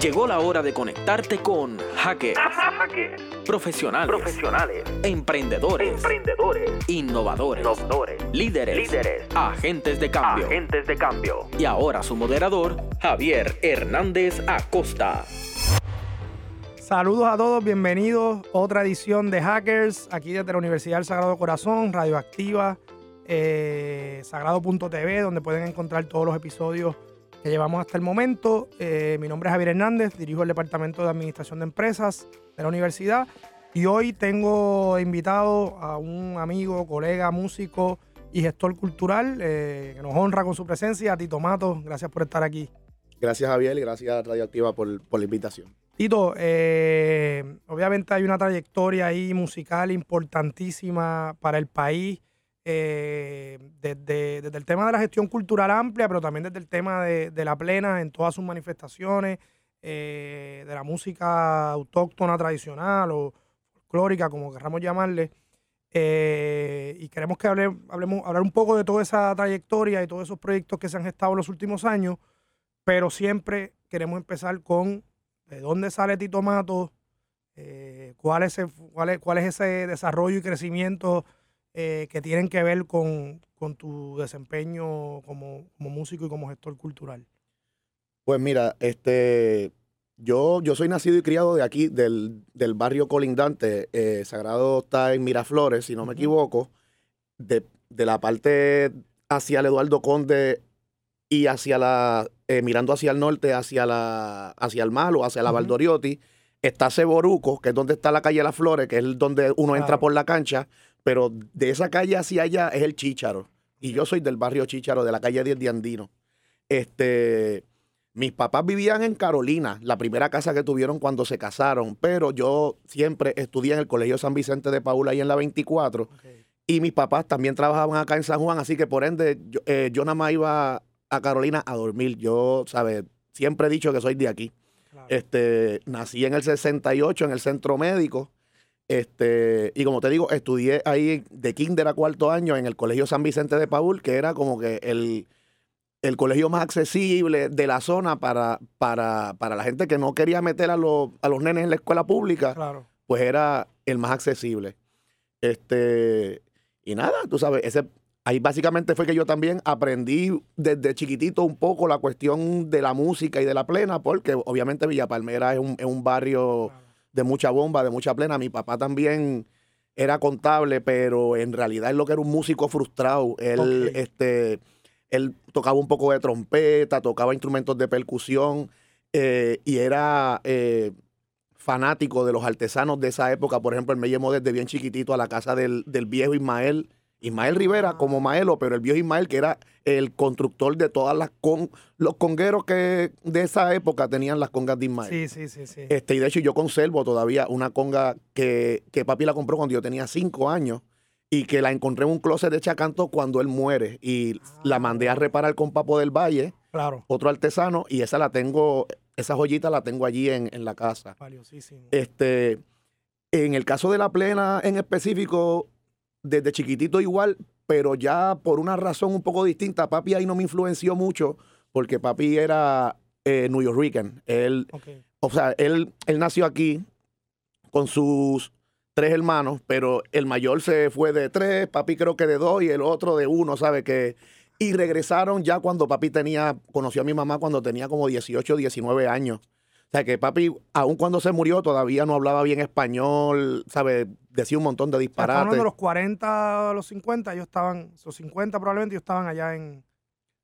Llegó la hora de conectarte con hackers, profesionales, profesionales, emprendedores, emprendedores, innovadores, innovadores, líderes, líderes, agentes de cambio. agentes de cambio. Y ahora su moderador, Javier Hernández Acosta. Saludos a todos, bienvenidos. A otra edición de Hackers, aquí desde la Universidad del Sagrado Corazón, Radioactiva, eh, Sagrado.tv, donde pueden encontrar todos los episodios que llevamos hasta el momento. Eh, mi nombre es Javier Hernández, dirijo el Departamento de Administración de Empresas de la universidad y hoy tengo invitado a un amigo, colega, músico y gestor cultural eh, que nos honra con su presencia, Tito Mato. Gracias por estar aquí. Gracias Javier y gracias a Radioactiva por, por la invitación. Tito, eh, obviamente hay una trayectoria ahí musical importantísima para el país, eh, desde, el tema de la gestión cultural amplia, pero también desde el tema de, la plena en todas sus manifestaciones, eh, de la música autóctona tradicional o folclórica, como queramos llamarle. Eh, y queremos que hable, hablemos, hablar un poco de toda esa trayectoria y todos esos proyectos que se han gestado en los últimos años, pero siempre queremos empezar con de dónde sale Tito Mato, cuál, es el, cuál, es, cuál es ese desarrollo y crecimiento eh, que tienen que ver con, con tu desempeño como, como, músico y como gestor cultural. Pues mira, este, yo, yo soy nacido y criado de aquí, del, del barrio colindante. Eh, Sagrado está en Miraflores, si no me equivoco. De, de la parte hacia el Eduardo Conde y hacia la, eh, mirando hacia el norte, hacia la, hacia el Malo, hacia la uh -huh. Valdoriotti, está Ceboruco, que es donde está la calle Las Flores, que es donde uno claro. entra por la cancha, pero de esa calle hacia allá es el Chícharo. Y yo soy del barrio Chícharo, de la calle 10 de Andino. Este, mis papás vivían en Carolina, la primera casa que tuvieron cuando se casaron, pero yo siempre estudié en el Colegio San Vicente de Paula, ahí en la 24, okay. y mis papás también trabajaban acá en San Juan, así que por ende yo, eh, yo nada más iba a Carolina a dormir. Yo, ¿sabes? Siempre he dicho que soy de aquí. Claro. Este, nací en el 68 en el centro médico. Este, y como te digo, estudié ahí de kinder a cuarto año en el Colegio San Vicente de Paul, que era como que el, el colegio más accesible de la zona para, para, para la gente que no quería meter a, los, a los nenes en la escuela pública. Claro. Pues era el más accesible. Este, y nada, tú sabes, ese ahí básicamente fue que yo también aprendí desde chiquitito un poco la cuestión de la música y de la plena, porque obviamente Villa Palmera es un, es un barrio claro. De mucha bomba, de mucha plena. Mi papá también era contable, pero en realidad él lo que era un músico frustrado. Él, okay. este, él tocaba un poco de trompeta, tocaba instrumentos de percusión eh, y era eh, fanático de los artesanos de esa época. Por ejemplo, él me llevó desde bien chiquitito a la casa del, del viejo Ismael Ismael Rivera como Maelo, pero el viejo Ismael que era el constructor de todas las con los congueros que de esa época tenían las congas de Ismael. Sí, sí, sí, sí. Este, y de hecho yo conservo todavía una conga que, que papi la compró cuando yo tenía cinco años y que la encontré en un closet de Chacanto cuando él muere y ah, la mandé a reparar con Papo del Valle, claro. otro artesano, y esa la tengo, esa joyita la tengo allí en, en la casa. Valiosísimo. Este, en el caso de la plena en específico, desde chiquitito igual, pero ya por una razón un poco distinta. Papi ahí no me influenció mucho porque papi era eh, New Yorkican. Él, okay. o sea, él, él nació aquí con sus tres hermanos, pero el mayor se fue de tres, papi creo que de dos y el otro de uno, ¿sabe? Que, y regresaron ya cuando papi tenía, conoció a mi mamá cuando tenía como 18, 19 años. O sea, que papi, aun cuando se murió, todavía no hablaba bien español, ¿sabes? Decía un montón de disparates. de los 40 a los 50, ellos estaban, esos 50 probablemente, ellos estaban allá en,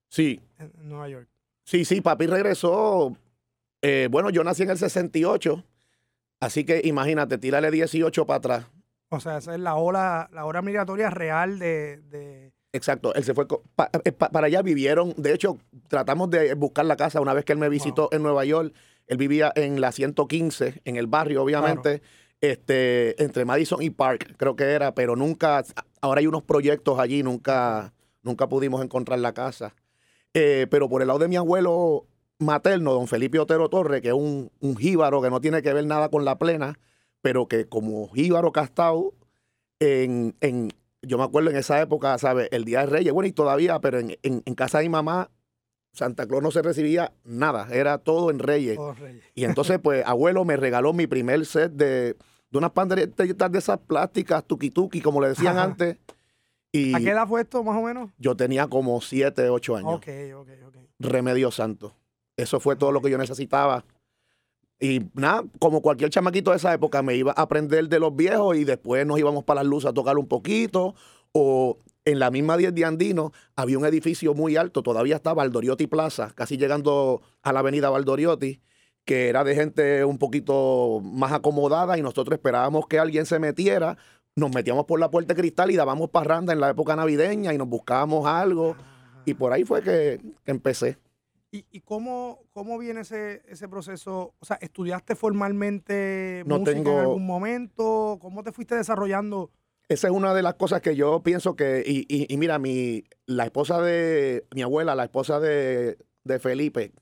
sí. en Nueva York. Sí, sí, papi regresó. Eh, bueno, yo nací en el 68, así que imagínate, tírale 18 para atrás. O sea, esa es la ola, la hora migratoria real de, de... Exacto, él se fue pa, pa, para allá, vivieron, de hecho, tratamos de buscar la casa una vez que él me visitó wow. en Nueva York él vivía en la 115, en el barrio, obviamente, claro. Este, entre Madison y Park, creo que era, pero nunca, ahora hay unos proyectos allí, nunca, nunca pudimos encontrar la casa. Eh, pero por el lado de mi abuelo materno, don Felipe Otero Torre, que es un, un jíbaro que no tiene que ver nada con la plena, pero que como jíbaro castado, en, en, yo me acuerdo en esa época, ¿sabes? El Día de Reyes, bueno, y todavía, pero en, en, en casa de mi mamá Santa Claus no se recibía nada, era todo en reyes. Y entonces, pues, abuelo me regaló mi primer set de, de unas panderetas de esas plásticas, tuki tuki, como le decían Ajá. antes. Y ¿A qué edad fue esto, más o menos? yo tenía como 7, 8 años. Ok, ok, ok. Remedio santo. Eso fue todo lo que yo necesitaba. Y nada, como cualquier chamaquito de esa época, me iba a aprender de los viejos y después nos íbamos para las luces a tocar un poquito. O en la misma 10 de Andino había un edificio muy alto, todavía está Valdoriotti Plaza, casi llegando a la avenida Valdoriotti, que era de gente un poquito más acomodada y nosotros esperábamos que alguien se metiera. Nos metíamos por la puerta de cristal y dábamos parranda en la época navideña y nos buscábamos algo. Y por ahí fue que, que empecé. ¿Y, y cómo, cómo viene ese, ese proceso? O sea, ¿estudiaste formalmente No música en tengo- algún momento? ¿Cómo te fuiste desarrollando? Esa es una de las cosas que yo pienso que, y, y- y mira, mi, la esposa de, mi abuela, la esposa de, de Felipe,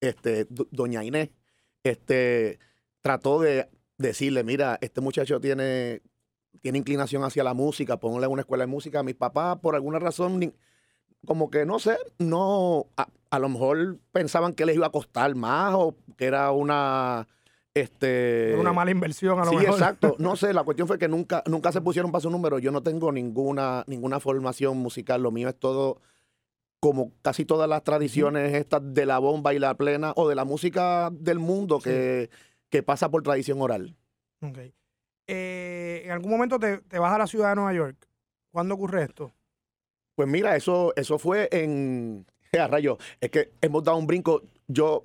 este, do- doña Inés, este, trató de decirle, mira, este muchacho tiene, tiene inclinación hacia la música, ponle a una escuela de música. Mis papás, por alguna razón, como que no sé, no, a, a lo mejor pensaban que les iba a costar más o que era una, este... Era una mala inversión a lo Sí, mejor. exacto. No sé, la cuestión fue que nunca, nunca se pusieron para su número. Yo no tengo ninguna, ninguna formación musical. Lo mío es todo, como casi todas las tradiciones estas de la bomba y la plena, o de la música del mundo Sí. que, que pasa por tradición oral. Ok. Eh, ¿En algún momento te, te vas a la ciudad de Nueva York? ¿Cuándo ocurre esto? Pues mira, eso, eso fue en. A rayo, es que hemos dado un brinco. Yo,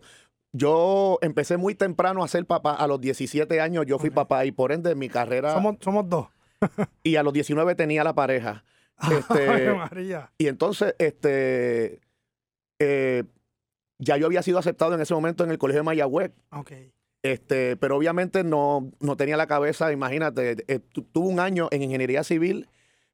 yo empecé muy temprano a ser papá. A los 17 años yo fui papá y por ende mi carrera. Somos, somos dos. Y a los 19 tenía la pareja. Este, María. Y entonces, este, eh, ya yo había sido aceptado en ese momento en el colegio de Mayagüez, Ok. este, pero obviamente no, no tenía la cabeza, imagínate, eh, tu- tuve un año en ingeniería civil,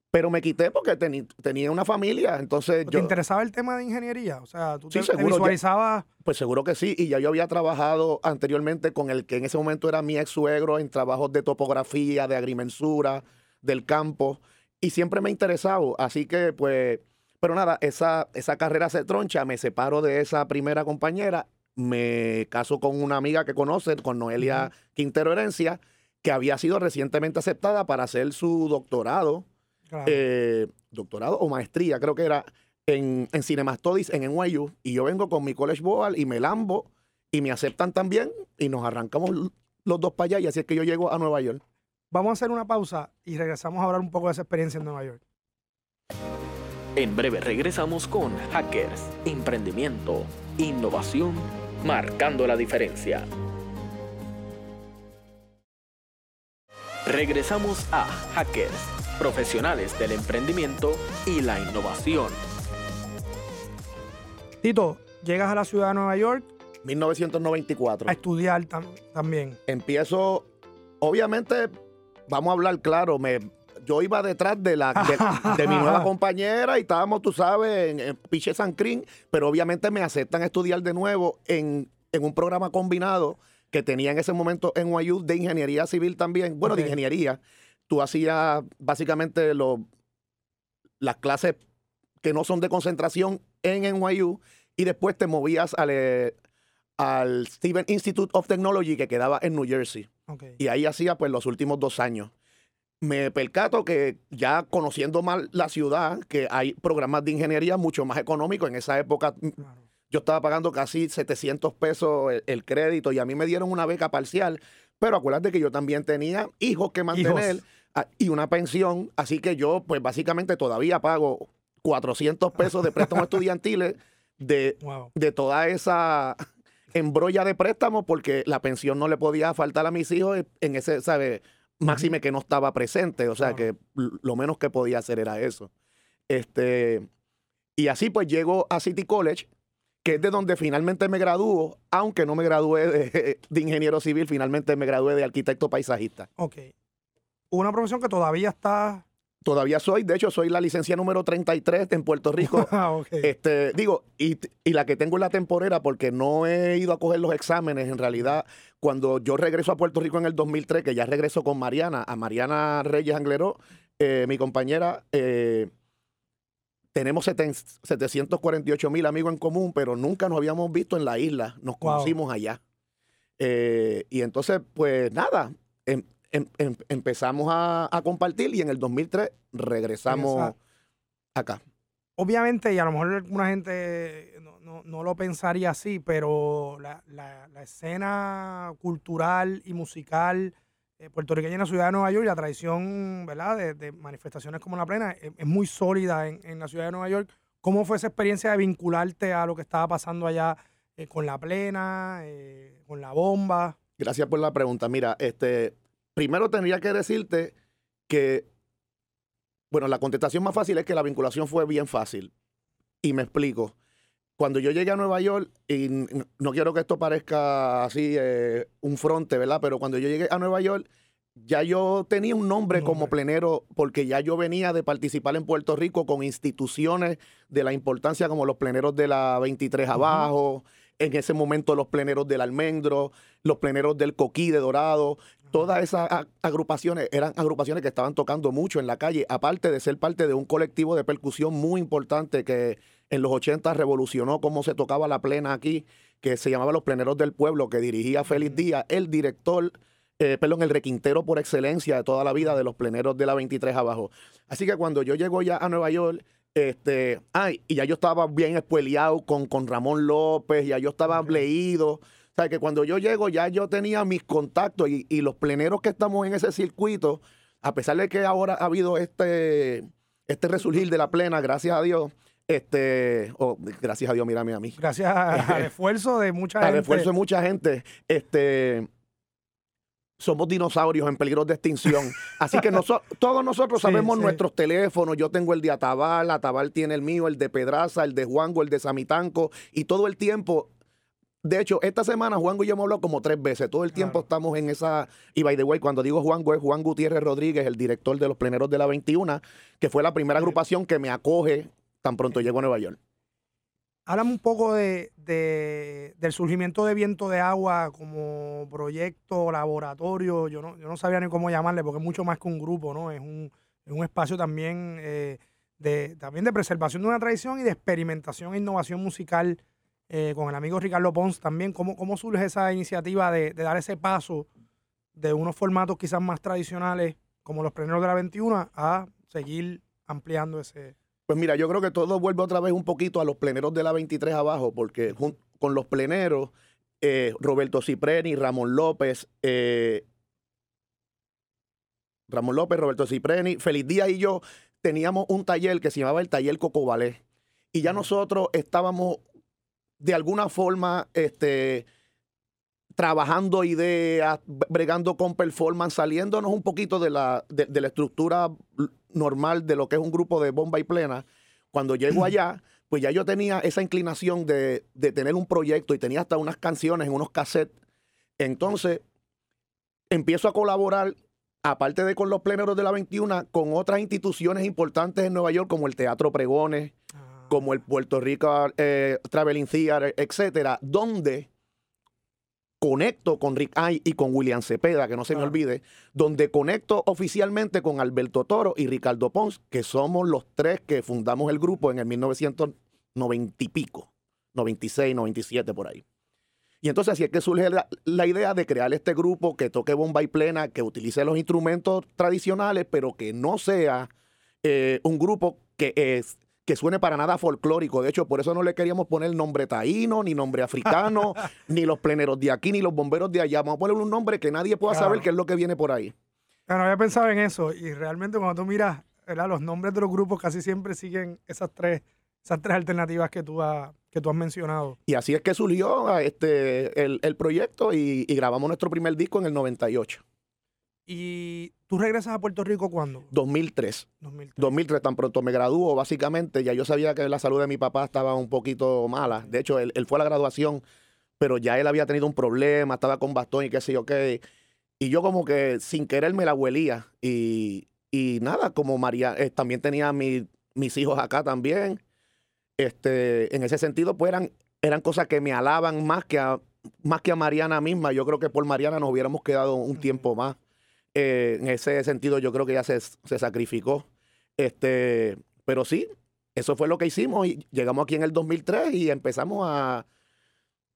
pero me quité porque teni- tenía una familia, entonces ¿Te interesaba el tema de ingeniería? O sea, tú Sí, te, te seguro, ya- visualizabas... pues seguro que sí, y ya yo había trabajado anteriormente con el que en ese momento era mi ex suegro en trabajos de topografía, de agrimensura, del campo, y siempre me ha interesado, así que pues, pero nada, esa, esa carrera se troncha, me separo de esa primera compañera, me caso con una amiga que conoce, con Noelia Quintero Herencia, que había sido recientemente aceptada para hacer su doctorado, Claro. eh, doctorado o maestría, creo que era, en, en Cinema Studies en NYU. Y yo vengo con mi College Board y me lambo y me aceptan también y nos arrancamos los dos para allá y así es que yo llego a Nueva York. Vamos a hacer una pausa y regresamos a hablar un poco de esa experiencia en Nueva York. En breve regresamos con Hackers, Emprendimiento, Innovación, marcando la diferencia. Regresamos a Hackers, profesionales del emprendimiento y la innovación. Tito, llegas a la ciudad de Nueva York 1994. a estudiar tam- también. Empiezo, obviamente, vamos a hablar claro, me, yo iba detrás de, la, de, de mi nueva compañera y estábamos, tú sabes, en, en Piche San Crin, pero obviamente me aceptan estudiar de nuevo en, en un programa combinado que tenía en ese momento en NYU de ingeniería civil también, bueno, de ingeniería. Tú hacías básicamente lo- las clases que no son de concentración en NYU y después te movías al, eh, al Stephen Institute of Technology que quedaba en New Jersey. Ok. Y ahí hacía pues los últimos dos años. Me percato que ya conociendo más la ciudad, que hay programas de ingeniería mucho más económicos. En esa época mm, Claro. yo estaba pagando casi 700 pesos el, el crédito y a mí me dieron una beca parcial. Pero acuérdate que yo también tenía hijos que mantener Hijos. ah, y una pensión. Así que yo pues básicamente todavía pago 400 pesos de préstamos estudiantiles de Wow. de toda esa embrolla de préstamos porque la pensión no le podía faltar a mis hijos en ese, ¿sabes? Máxime que no estaba presente, o sea Claro. que lo menos que podía hacer era eso. Este, y así pues llego a City College, que es de donde finalmente me gradúo, aunque no me gradué de, de ingeniero civil, finalmente me gradué de arquitecto paisajista. Ok. Una profesión que todavía está... Todavía soy, de hecho, soy la licencia número 33 en Puerto Rico. Ah, ok. Este, digo, y, y la que tengo en la temporera, porque no he ido a coger los exámenes, en realidad, cuando yo regreso a Puerto Rico en el 2003, que ya regreso con Mariana, a Mariana Reyes Angleró, eh, mi compañera, eh, tenemos 748 mil amigos en común, pero nunca nos habíamos visto en la isla. Nos Wow. conocimos allá. Eh, y entonces, pues nada, em- em- em- empezamos a, a compartir y en el 2003 regresamos Regresa- acá. Obviamente, y a lo mejor alguna gente no, no- no lo pensaría así, pero la, la- la escena cultural y musical eh, puertorriqueña en la ciudad de Nueva York la tradición ¿verdad? De, de manifestaciones como la plena es, es muy sólida en, en la ciudad de Nueva York. ¿Cómo fue esa experiencia de vincularte a lo que estaba pasando allá eh, con la plena, eh, con la bomba? Gracias por la pregunta. Mira, este, primero tendría que decirte que, bueno, la contestación más fácil es que la vinculación fue bien fácil. Y me explico. Cuando yo llegué a Nueva York, y no quiero que esto parezca así eh, un fronte, ¿verdad? Pero cuando yo llegué a Nueva York, ya yo tenía un nombre como Nombre. plenero, porque ya yo venía de participar en Puerto Rico con instituciones de la importancia como los pleneros de la 23 Ujú. abajo, en ese momento los pleneros del Almendro, los pleneros del Coquí de Dorado, todas esas agrupaciones eran agrupaciones que estaban tocando mucho en la calle, aparte de ser parte de un colectivo de percusión muy importante que en los 80 revolucionó cómo se tocaba la plena aquí, que se llamaba Los Pleneros del Pueblo, que dirigía Félix. Díaz, el director, eh, perdón, el requintero por excelencia de toda la vida de los pleneros de la 23 abajo. Así que cuando yo llego ya a Nueva York, este, ay, y ya yo estaba bien espueleado con, con Ramón López, ya yo estaba Ok. leído. O sea, que cuando yo llego ya yo tenía mis contactos y, y los pleneros que estamos en ese circuito, a pesar de que ahora ha habido este, este resurgir de la plena, gracias a Dios, este, oh, gracias a Dios, mírame a mí. Gracias al esfuerzo de mucha Al gente. esfuerzo de mucha gente, este, somos dinosaurios en peligro de extinción. Así que noso- todos nosotros Sí, sabemos sí. nuestros teléfonos. Yo tengo el de Atabal, Atabal tiene el mío, el de Pedraza, el de Juango, el de Samitanco. Y todo el tiempo, de hecho, esta semana yo hemos hablado como tres veces. Todo el tiempo Claro. estamos en esa. Y by the way, cuando digo Juango, es Juan Gutiérrez Rodríguez, el director de los pleneros de la 21, que fue la primera agrupación que me acoge tan pronto llego a Nueva York. Háblame un poco de, de- del surgimiento de Viento de Agua como proyecto, laboratorio. Yo no, yo no sabía ni cómo llamarle porque es mucho más que un grupo, ¿no? Es un, es un espacio también, eh, de, también de preservación de una tradición y de experimentación e innovación musical eh, con el amigo Ricardo Pons también. ¿Cómo, cómo surge esa iniciativa de, de dar ese paso de unos formatos quizás más tradicionales como los pleneros de la 21 a seguir ampliando ese... Pues mira, yo creo que todo vuelve otra vez un poquito a los pleneros de la 23 abajo, porque con los pleneros, eh, Roberto Cipreni, Ramón López, eh, Ramón López, Roberto Cipreni, Feliz Díaz y yo teníamos un taller que se llamaba el taller Cocobalé. Y ya nosotros estábamos de alguna forma este, trabajando ideas, bregando con performance, saliéndonos un poquito de la, de, de la estructura normal de lo que es un grupo de bomba y plena. Cuando llego allá, pues ya yo tenía esa inclinación de, de tener un proyecto y tenía hasta unas canciones en unos cassettes. Entonces, empiezo a colaborar, aparte de con los pleneros de la 21, con otras instituciones importantes en Nueva York, como el Teatro Pregones, como el Puerto Rico eh, Traveling Theater, etcétera, donde conecto con Rick Ay y con William Cepeda, que no se me olvide, donde conecto oficialmente con Alberto Toro y Ricardo Pons, que somos los tres que fundamos el grupo en el 1990 y pico, 96, 97 por ahí. Y entonces así es que surge la, la idea de crear este grupo que toque bomba y plena, que utilice los instrumentos tradicionales, pero que no sea eh, un grupo que es que suene para nada folclórico. De hecho, por eso no le queríamos poner nombre taíno, ni nombre africano, ni los pleneros de aquí, ni los bomberos de allá. Vamos a ponerle un nombre que nadie pueda saber Claro. qué es lo que viene por ahí. Bueno, había pensado en eso y realmente cuando tú miras ¿verdad? los nombres de los grupos casi siempre siguen esas tres, esas tres alternativas que tú, has, que tú has mencionado. Y así es que surgió este, el, el proyecto y, y grabamos nuestro primer disco en el 98, ¿Y tú regresas a Puerto Rico cuándo? 2003. 2003. 2003, tan pronto me graduó, básicamente, ya yo sabía que la salud de mi papá estaba un poquito mala. De hecho, él, él fue a la graduación, pero ya él había tenido un problema, estaba con bastón y qué sé yo qué. Y yo como que sin querer me la huelía. Y, y nada, como María, eh, también tenía mi- mis hijos acá también. Este, en ese sentido, pues eran, eran cosas que me alaban más que, a, más que a Mariana misma. Yo creo que por Mariana nos hubiéramos quedado un tiempo más. Eh, en ese sentido, yo creo que ella se, se sacrificó. Este, pero sí, eso fue lo que hicimos y llegamos aquí en el 2003 y empezamos a,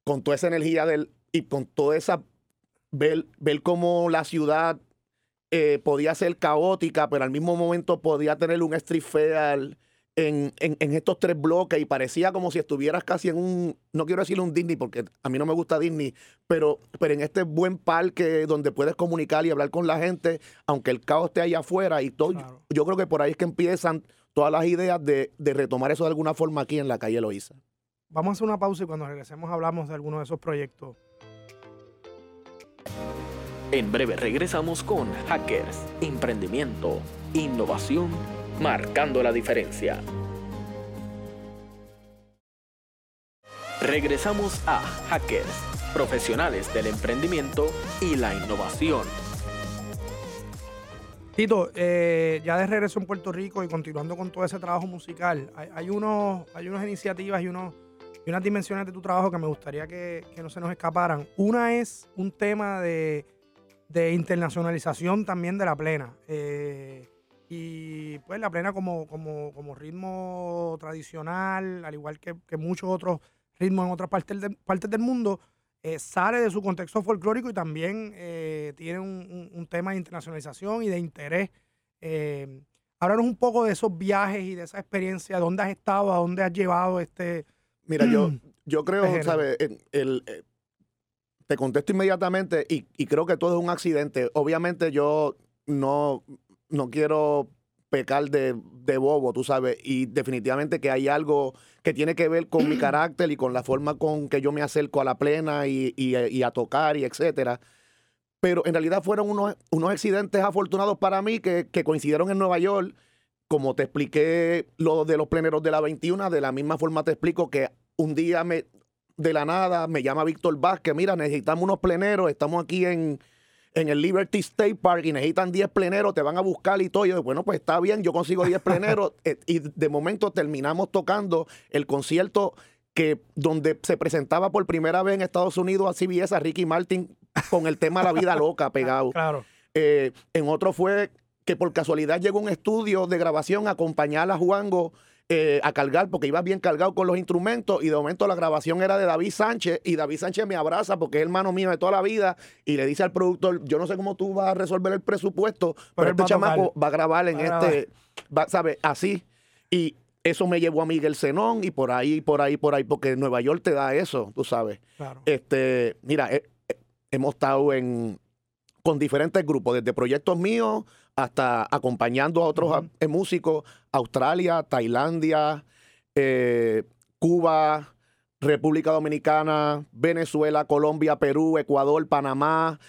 con toda esa energía del, y con toda esa, ver, ver cómo la ciudad eh, podía ser caótica, pero al mismo momento podía tener un street fair en, en, estos tres bloques y parecía como si estuvieras casi en un, no quiero decir un Disney porque a mí no me gusta Disney, pero, pero en este buen parque donde puedes comunicar y hablar con la gente, aunque el caos esté allá afuera y todo, yo creo que por ahí es que empiezan todas las ideas de, de retomar eso de alguna forma aquí en la calle Loíza. Vamos a hacer una pausa y cuando regresemos hablamos de alguno de esos proyectos. En breve regresamos con Hackers, Emprendimiento, Innovación marcando la diferencia. Regresamos a Hackers, profesionales del emprendimiento y la innovación. Tito, eh, ya de regreso en Puerto Rico y continuando con todo ese trabajo musical, hay, unos, hay unas iniciativas y, unos, y unas dimensiones de tu trabajo que me gustaría que, no se nos escaparan. Una es un tema de, internacionalización también de la plena. Eh, y pues la plena como, como, como ritmo tradicional, al igual que, muchos otros ritmos en otras partes, partes del mundo, eh, sale de su contexto folclórico y también eh, tiene un, tema de internacionalización y de interés. Eh, háblanos un poco de esos viajes y de esa experiencia, dónde has estado, a dónde has llevado este... Mira, yo, yo creo, ¿sabes? El, eh, te contesto inmediatamente y, y creo que todo es un accidente. Obviamente yo no no quiero pecar de, bobo, tú sabes, y definitivamente que hay algo que tiene que ver con mi carácter y con la forma con que yo me acerco a la plena y, a tocar y etcétera. Pero en realidad fueron unos, unos accidentes afortunados para mí que, coincidieron en Nueva York. Como te expliqué lo de los pleneros de la 21, de la misma forma te explico que un día me, de la nada me llama Víctor Vázquez, mira, necesitamos unos pleneros, estamos aquí en, en el Liberty State Park y necesitan 10 pleneros, te van a buscar y todo. Y yo, bueno, pues está bien, yo consigo 10 pleneros. Eh, y de momento terminamos tocando el concierto que donde se presentaba por primera vez en Estados Unidos a CBS a Ricky Martin con el tema La vida loca pegado. Claro. Eh, en otro fue que por casualidad llegó un estudio de grabación a acompañar a Juango eh, a cargar porque iba bien cargado con los instrumentos y de momento la grabación era de David Sánchez y David Sánchez me abraza porque es hermano mío de toda la vida y le dice al productor, yo no sé cómo tú vas a resolver el presupuesto, pero, este chamaco va a grabar en este, ¿sabes? Así. Y eso me llevó a Miguel Zenón y por ahí, por ahí, por ahí, porque Nueva York te da eso, tú sabes. Este, mira, eh, eh, hemos estado en con diferentes grupos, desde proyectos míos hasta acompañando a otros eh, músicos, Australia, Tailandia, eh, Cuba, República Dominicana, Venezuela, Colombia, Perú, Ecuador, Panamá,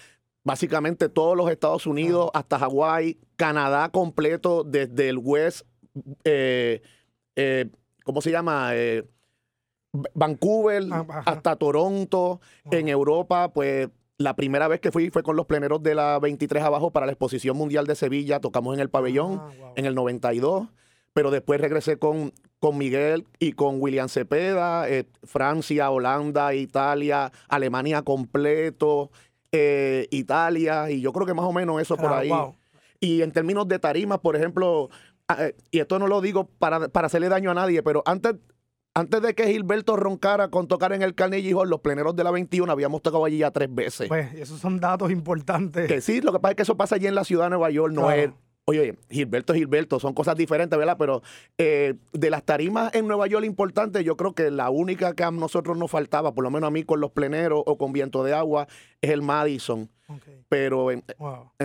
básicamente todos los Estados Unidos, hasta Hawái, Canadá completo, desde el West, eh, ¿cómo se llama? Vancouver ah, hasta Toronto, en Europa, pues la primera vez que fui fue con los pleneros de la 23 abajo para la Exposición Mundial de Sevilla. Tocamos en el pabellón ah, en el 92, pero después regresé con, con Miguel y con William Cepeda, eh, Francia, Holanda, Italia, Alemania completo, eh, Italia, y yo creo que más o menos eso por ah, ahí. Y en términos de tarimas, por ejemplo, ah, eh, y esto no lo digo para, para hacerle daño a nadie, pero antes antes de que Gilberto roncara con tocar en el Carnegie Hall, los pleneros de la 21 habíamos tocado allí ya tres veces. Pues esos son datos importantes. Que sí, lo que pasa es que eso pasa allí en la ciudad de Nueva York, no es... Oye, Gilberto es Gilberto, son cosas diferentes, ¿verdad? Pero eh, de las tarimas en Nueva York importantes, yo creo que la única que a nosotros nos faltaba, por lo menos a mí con los pleneros o con viento de agua, es el Madison. Pero en,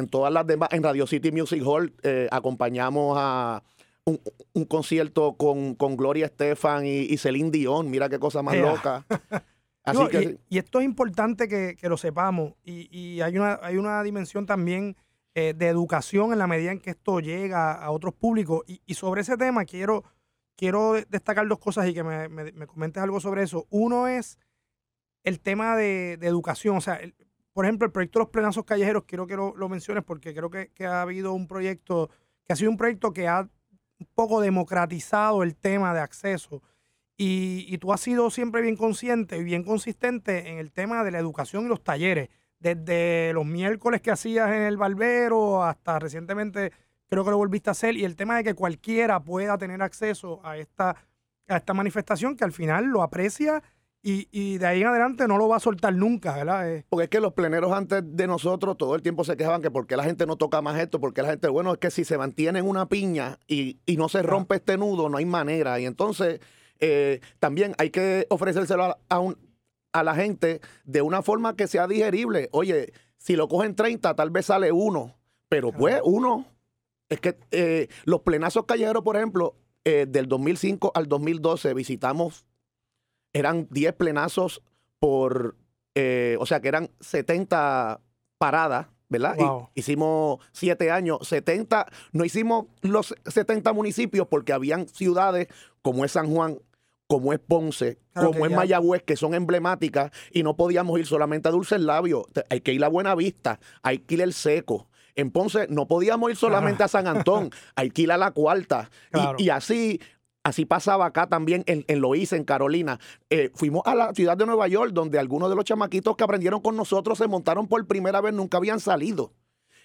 todas las demás, en Radio City Music Hall, eh, acompañamos a un, concierto con, Gloria Estefan y, Celine Dion. Mira qué cosa más loca. Así que, y, esto es importante que, lo sepamos. Y, hay, una, hay una dimensión también eh, de educación en la medida en que esto llega a otros públicos. Y, sobre ese tema quiero, quiero destacar dos cosas y que me, comentes algo sobre eso. Uno es el tema de, educación. O sea, por ejemplo, el proyecto de los plenazos callejeros, quiero que lo, lo menciones porque creo que, que ha habido un proyecto que ha sido un proyecto que ha un poco democratizado el tema de acceso. Y, tú has sido siempre bien consciente y bien consistente en el tema de la educación y los talleres. Desde los miércoles que hacías en el Barbero hasta recientemente creo que lo volviste a hacer. Y el tema de que cualquiera pueda tener acceso a esta, a esta manifestación, que al final lo aprecia y, de ahí en adelante no lo va a soltar nunca, ¿verdad? Eh, porque es que los pleneros antes de nosotros todo el tiempo se quejaban que por qué la gente no toca más esto, porque la gente, bueno, es que si se mantiene en una piña y, no se rompe este nudo, no hay manera. Y entonces eh, también hay que ofrecérselo a, un, a la gente de una forma que sea digerible. Oye, si lo cogen 30, tal vez sale uno, pero pues uno. Es que eh, los plenazos callejeros, por ejemplo, del 2005 al 2012 visitamos eran 10 plenazos por, eh, o sea, que eran 70 paradas, ¿verdad? Y hicimos 7 años, 70, no hicimos los 70 municipios porque habían ciudades como es San Juan, como es Ponce, como es Mayagüez, que son emblemáticas y no podíamos ir solamente a Dulce Labio, hay que ir a Buena Vista, hay que ir el Seco. En Ponce no podíamos ir solamente a San Antón, hay que ir a la Cuarta. y, así Así pasaba acá también en, en Loíza, en Carolina. Eh, fuimos a la ciudad de Nueva York, donde algunos de los chamaquitos que aprendieron con nosotros se montaron por primera vez, nunca habían salido.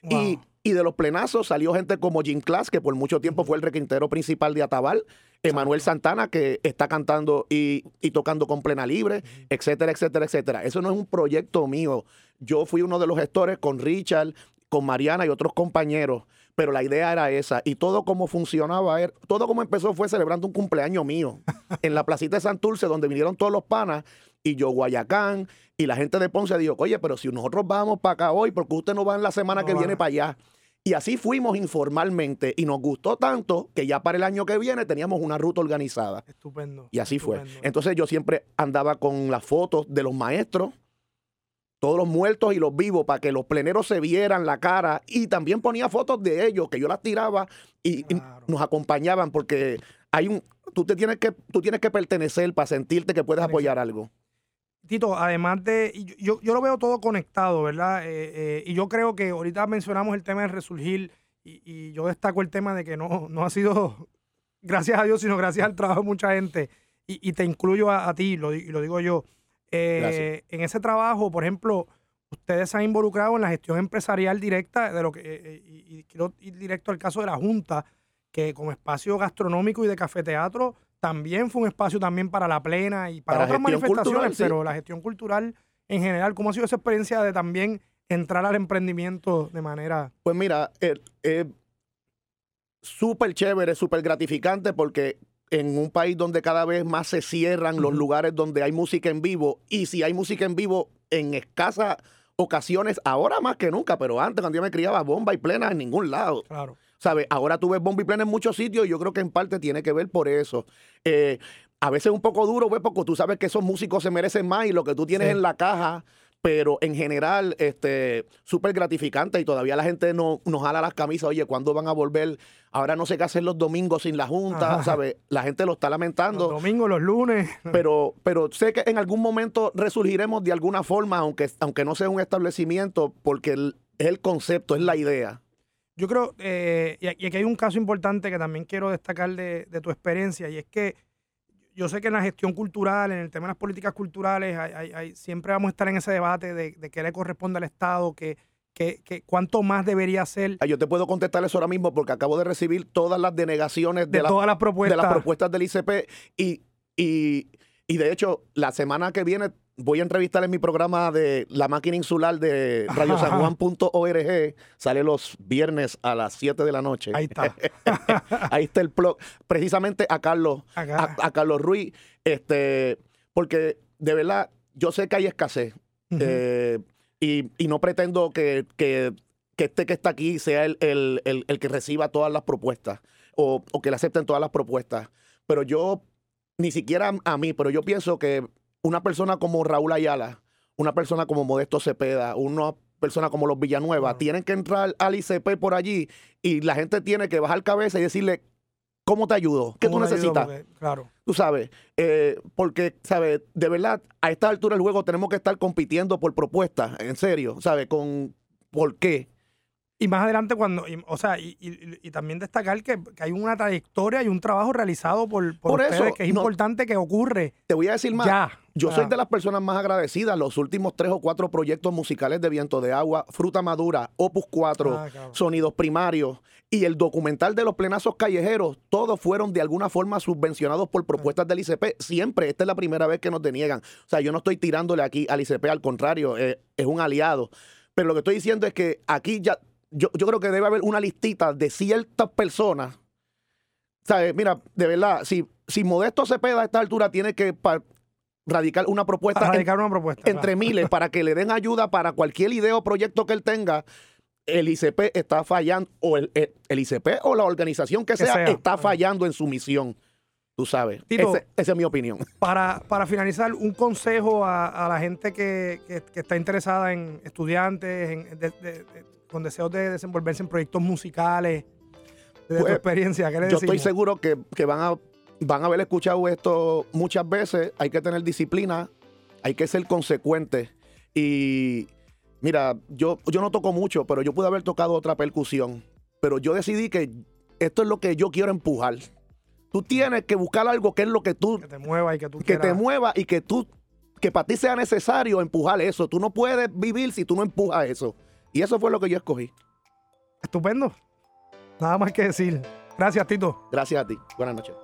Y, de los plenazos salió gente como Jim Class, que por mucho tiempo fue el requintero principal de Atabal, Emanuel Santana, que está cantando y, y, tocando con plena libre, etcétera, etcétera, etcétera. Eso no es un proyecto mío. Yo fui uno de los gestores con Richard, con Mariana y otros compañeros pero la idea era esa. Y todo como funcionaba, todo como empezó fue celebrando un cumpleaños mío en la placita de Santurce, donde vinieron todos los panas y yo Guayacán y la gente de Ponce dijo, oye, pero si nosotros vamos para acá hoy, porque usted no va en la semana que viene para allá? Y así fuimos informalmente y nos gustó tanto que ya para el año que viene teníamos una ruta organizada. Estupendo. Y así fue. Entonces yo siempre andaba con las fotos de los maestros todos los muertos y los vivos para que los pleneros se vieran la cara y también ponía fotos de ellos que yo las tiraba y, nos acompañaban porque hay un tú te tienes que tú tienes que pertenecer para sentirte que puedes apoyar algo. Tito, además de, yo, yo lo veo todo conectado, ¿verdad? Eh, eh, y yo creo que ahorita mencionamos el tema del resurgir y, yo destaco el tema de que no, no ha sido gracias a Dios, sino gracias al trabajo de mucha gente. Y, te incluyo a, ti, lo, y lo digo yo. Eh, en ese trabajo, por ejemplo, ustedes se han involucrado en la gestión empresarial directa de lo que, eh, eh, y, quiero ir directo al caso de la Junta, que como espacio gastronómico y de cafeteatro también fue un espacio también para la plena y para, otras manifestaciones, pero la gestión cultural en general, ¿cómo ha sido esa experiencia de también entrar al emprendimiento de manera... Pues mira, es súper chévere, súper gratificante porque en un país donde cada vez más se cierran los lugares donde hay música en vivo y si hay música en vivo en escasas ocasiones, ahora más que nunca, pero antes cuando yo me criaba bomba y plena en ningún lado. Claro. ¿Sabes? Ahora tú ves bomba y plena en muchos sitios y yo creo que en parte tiene que ver por eso. Eh, a veces es un poco duro, ¿ves? Porque tú sabes que esos músicos se merecen más y lo que tú tienes en la caja pero en general, este, súper gratificante y todavía la gente no, nos jala las camisas, oye, ¿cuándo van a volver? Ahora no sé qué hacer los domingos sin la Junta, ¿sabes? La gente lo está lamentando. Los domingos, los lunes. Pero, pero sé que en algún momento resurgiremos de alguna forma, aunque, aunque no sea un establecimiento, porque es el concepto, es la idea. Yo creo, eh, y aquí hay un caso importante que también quiero destacar de, de tu experiencia, y es que yo sé que en la gestión cultural, en el tema de las políticas culturales, siempre vamos a estar en ese debate de, de qué le corresponde al Estado, que, que, cuánto más debería ser. Ah, yo te puedo contestar eso ahora mismo porque acabo de recibir todas las denegaciones de, todas las propuestas. de las propuestas del ICP y, y, y de hecho la semana que viene voy a entrevistar en mi programa de La Máquina Insular de radiosanjuan.org. Sale los viernes a las 7 de la noche. Ahí está. Ahí está el blog. Precisamente a Carlos, a, Carlos Ruiz. Este, porque de verdad, yo sé que hay escasez. Eh, y, no pretendo que, que, este que está aquí sea el, que reciba todas las propuestas o, o que le acepten todas las propuestas. Pero yo, ni siquiera a mí, pero yo pienso que una persona como Raúl Ayala, una persona como Modesto Cepeda, una persona como los Villanueva, tienen que entrar al ICP por allí y la gente tiene que bajar cabeza y decirle, ¿cómo te ayudo? ¿Qué tú necesitas? claro. Tú sabes, eh, porque, ¿sabes? De verdad, a esta altura del juego tenemos que estar compitiendo por propuestas, en serio, ¿sabes? Con, ¿por qué? Y más adelante cuando, y- o sea, y, y- y también destacar que, que hay una trayectoria y un trabajo realizado por, por, Por eso, ustedes que es no- importante que ocurre Te voy a decir más. ya. Yo Ah, soy de las personas más agradecidas. Los últimos tres o cuatro proyectos musicales de Viento de Agua, Fruta Madura, Opus 4, Ah. Sonidos Primarios y el documental de los plenazos callejeros, todos fueron de alguna forma subvencionados por propuestas del ICP. Siempre, esta es la primera vez que nos deniegan. O sea, yo no estoy tirándole aquí al ICP, al contrario, eh, es un aliado. Pero lo que estoy diciendo es que aquí ya, yo, yo creo que debe haber una listita de ciertas personas. ¿Sabes? Mira, de verdad, si, si Modesto Cepeda a esta altura tiene que radicar una propuesta en- una propuesta. entre claro. miles para que le den ayuda para cualquier idea o proyecto que él tenga, el ICP está fallando, o el, el- el ICP o la organización que, Que sea, sea. está fallando en su misión. Tú sabes. Tito. Ese- esa es mi opinión. Para, para finalizar, un consejo a, a la gente que, que- que está interesada en estudiantes, en- de- de- de- con deseos de desenvolverse en proyectos musicales, de tu Pues, experiencia, ¿qué le Yo estoy seguro que, que van, a, van a haber escuchado esto muchas veces. Hay que tener disciplina, hay que ser consecuente. Y mira, yo, yo no toco mucho, pero yo pude haber tocado otra percusión. Pero yo decidí que esto es lo que yo quiero empujar. Tú tienes que buscar algo que es lo que tú Que te mueva y que tú que te quieras- mueva y que tú, que para ti sea necesario empujar eso. Tú no puedes vivir si tú no empujas eso. Y eso fue lo que yo escogí. Estupendo. Nada más que decir. Gracias, Tito. Gracias a ti. Buenas noches.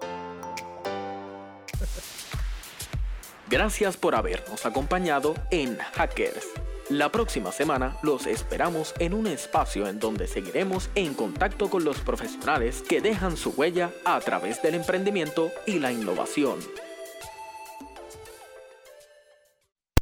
Gracias por habernos acompañado en Hackers. La próxima semana los esperamos en un espacio en donde seguiremos en contacto con los profesionales que dejan su huella a través del emprendimiento y la innovación.